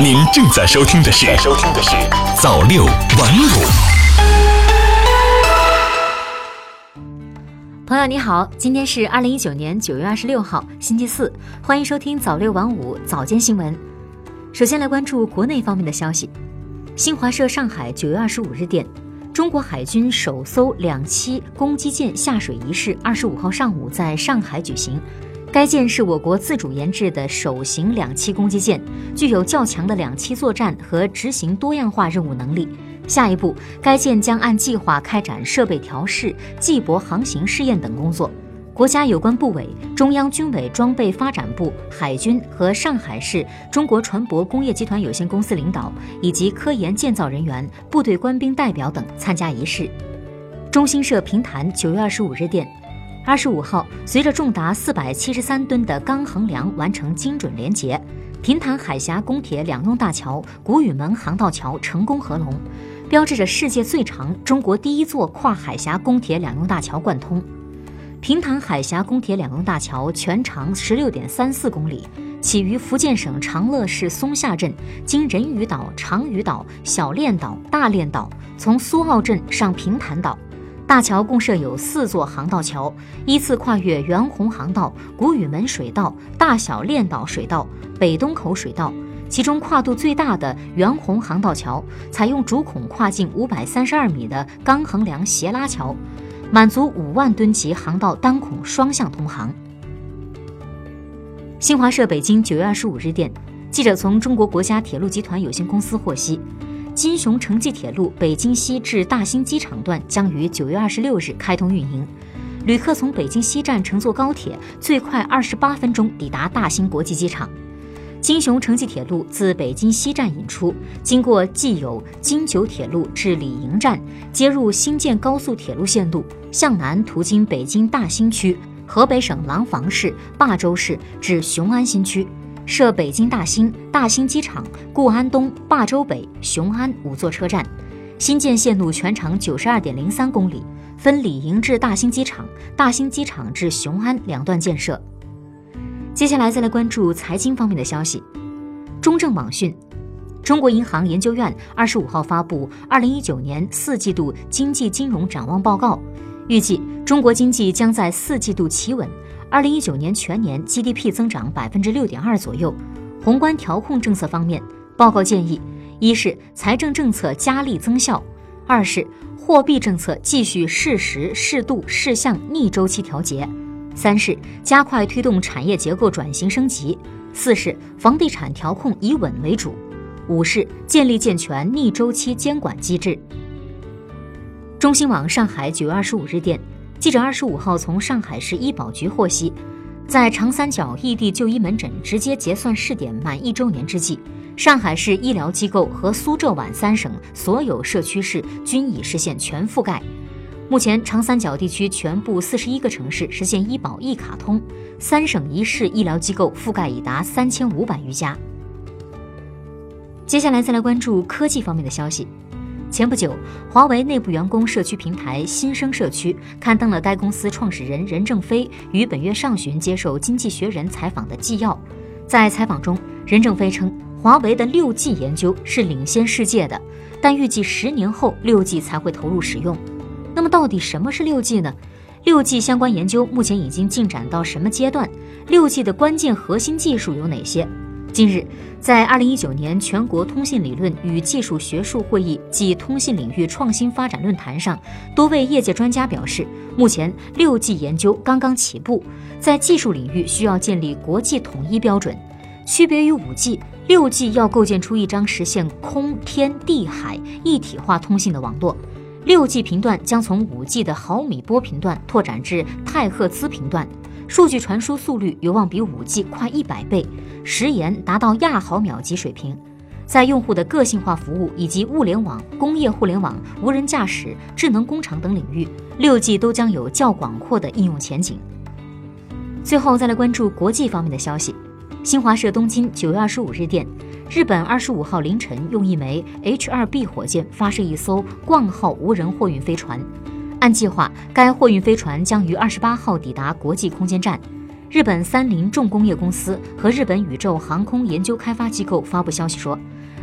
您正在收听的是《收听的是早六晚五》。朋友你好，今天是二零一九年九月二十六号，星期四，欢迎收听早六晚五早间新闻。首先来关注国内方面的消息。新华社上海九月二十五日电，中国海军首艘两栖攻击舰下水仪式二十五号上午在上海举行。该舰是我国自主研制的首型两栖攻击舰，具有较强的两栖作战和执行多样化任务能力。下一步，该舰将按计划开展设备调试、技泊航行试验等工作。国家有关部委、中央军委装备发展部、海军和上海市中国船舶工业集团有限公司领导以及科研建造人员、部队官兵代表等参加仪式。中新社评弹九月二十五日电。二十五号，随着重达四百七十三吨的钢横梁完成精准连接，平潭海峡公铁两用大桥古宇门航道桥成功合龙，标志着世界最长、中国第一座跨海峡公铁两用大桥贯通。平潭海峡公铁两用大桥全长十六点三四公里，起于福建省长乐市松下镇，经人鱼岛、长屿岛、小练岛、大练岛，从苏澳镇上平潭岛。大桥共设有四座航道桥，依次跨越袁洪航道、古雨门水道、大小练岛水道、北东口水道。其中跨度最大的袁洪航道桥，采用主孔跨径五百三十二米的钢横梁斜拉桥，满足五万吨级航道单孔双向通航。新华社北京九月二十五日电，记者从中国国家铁路集团有限公司获悉。金雄城际铁路北京西至大兴机场段将于九月二十六日开通运营，旅客从北京西站乘坐高铁，最快二十八分钟抵达大兴国际机场。金雄城际铁路自北京西站引出，经过既有京九铁路至李营站，接入新建高速铁路线路，向南途经北京大兴区、河北省廊坊市、霸州市至雄安新区。设北京大兴、大兴机场、固安东、霸州北、雄安五座车站，新建线路全长九十二点零三公里，分李营至大兴机场、大兴机场至雄安两段建设。接下来再来关注财经方面的消息。中证网讯，中国银行研究院二十五号发布二零一九年四季度经济金融展望报告，预计中国经济将在四季度企稳。二零一九年全年 GDP 增长百分之六点二左右。宏观调控政策方面，报告建议：一是财政政策加力增效；二是货币政策继续适时、适度、适项逆周期调节；三是加快推动产业结构转型升级；四是房地产调控以稳为主；五是建立健全逆周期监管机制。中新网上海九月二十五日电。记者二十五号从上海市医保局获悉，在长三角异地就医门诊直接结算试点满一周年之际，上海市医疗机构和苏浙皖三省所有社区市均已实现全覆盖。目前，长三角地区全部四十一个城市实现医保一卡通，三省一市医疗机构覆盖已达三千五百余家。接下来再来关注科技方面的消息。前不久，华为内部员工社区平台新生社区刊登了该公司创始人任正非于本月上旬接受《经济学人》采访的纪要。在采访中，任正非称，华为的六 G 研究是领先世界的，但预计十年后六 G 才会投入使用。那么，到底什么是六 G 呢？六 G 相关研究目前已经进展到什么阶段？六 G 的关键核心技术有哪些？近日，在二零一九年全国通信理论与技术学术会议暨通信领域创新发展论坛上，多位业界专家表示，目前六 G 研究刚刚起步，在技术领域需要建立国际统一标准。区别于五 G，六 G 要构建出一张实现空天地海一体化通信的网络。六 G 频段将从五 G 的毫米波频段拓展至太赫兹频段。数据传输速率有望比 5G 快一百倍，时延达到亚毫秒级水平。在用户的个性化服务以及物联网、工业互联网、无人驾驶、智能工厂等领域，6G 都将有较广阔的应用前景。最后再来关注国际方面的消息。新华社东京九月二十五日电，日本二十五号凌晨用一枚 H-2B 火箭发射一艘冠号无人货运飞船。按计划，该货运飞船将于二十八号抵达国际空间站。日本三菱重工业公司和日本宇宙航空研究开发机构发布消息说，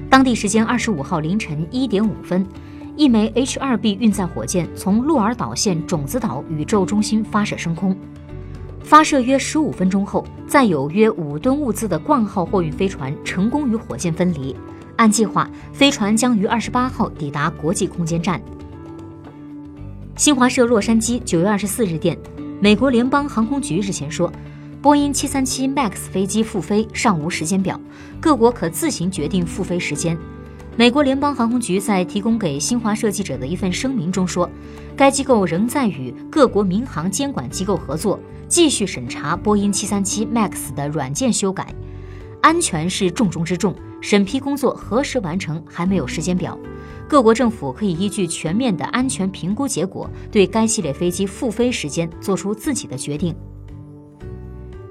当地时间二十五号凌晨一点五分，一枚 H-2B 运载火箭从鹿儿岛县种子岛宇宙中心发射升空。发射约十五分钟后，载有约五吨物资的冠号货运飞船成功与火箭分离。按计划，飞船将于二十八号抵达国际空间站。新华社洛杉矶九月二十四日电，美国联邦航空局日前说。波音737 MAX 飞机复飞尚无时间表，各国可自行决定复飞时间。美国联邦航空局在提供给新华社记者的一份声明中说，该机构仍在与各国民航监管机构合作，继续审查波音737 MAX 的软件修改。安全是重中之重，审批工作何时完成还没有时间表。各国政府可以依据全面的安全评估结果，对该系列飞机复飞时间做出自己的决定。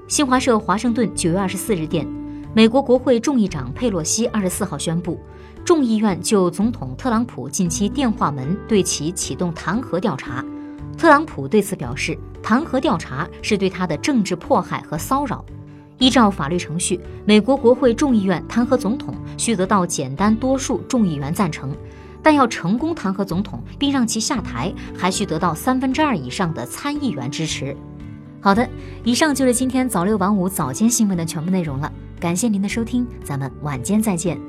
新华社华盛顿九月二十四日电，美国国会众议长佩洛西二十四号宣布，众议院就总统特朗普近期电话门对其启动弹劾调查。特朗普对此表示，弹劾调查是对他的政治迫害和骚扰。依照法律程序，美国国会众议院弹劾总统需得到简单多数众议员赞成，但要成功弹劾总统并让其下台，还需得到三分之二以上的参议员支持。好的，以上就是今天早六晚五早间新闻的全部内容了。感谢您的收听，咱们晚间再见。